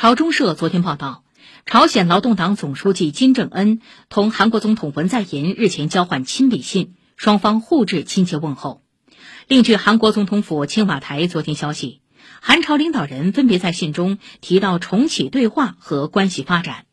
朝中社昨天报道朝鲜劳动党总书记金正恩同韩国总统文在寅日前交换亲笔信双方互致亲切问候。另据韩国总统府青瓦台昨天消息韩朝领导人分别在信中提到重启对话和关系发展